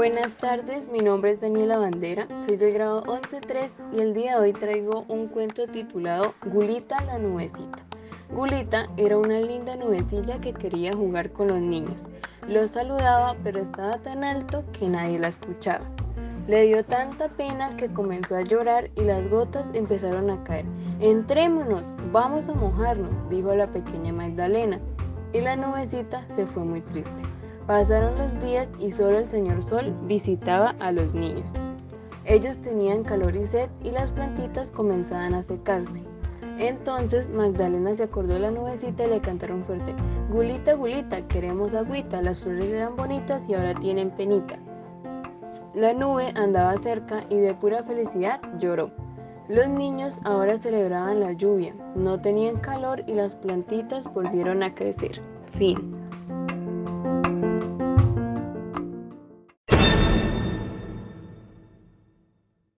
Buenas tardes, mi nombre es Daniela Bandera, soy de grado 11.3 y el día de hoy traigo un cuento titulado Gulita la nubecita. Gulita era una linda nubecilla que quería jugar con los niños. Los saludaba pero estaba tan alto que nadie la escuchaba. Le dio tanta pena que comenzó a llorar y las gotas empezaron a caer. Entrémonos, vamos a mojarnos, dijo la pequeña Magdalena. Y la nubecita se fue muy triste. Pasaron los días y solo el señor Sol visitaba a los niños. Ellos tenían calor y sed y las plantitas comenzaban a secarse. Entonces Magdalena se acordó de la nubecita y le cantaron fuerte, Gulita, Gulita, queremos agüita, las flores eran bonitas y ahora tienen penita. La nube andaba cerca y de pura felicidad lloró. Los niños ahora celebraban la lluvia, no tenían calor y las plantitas volvieron a crecer. Fin.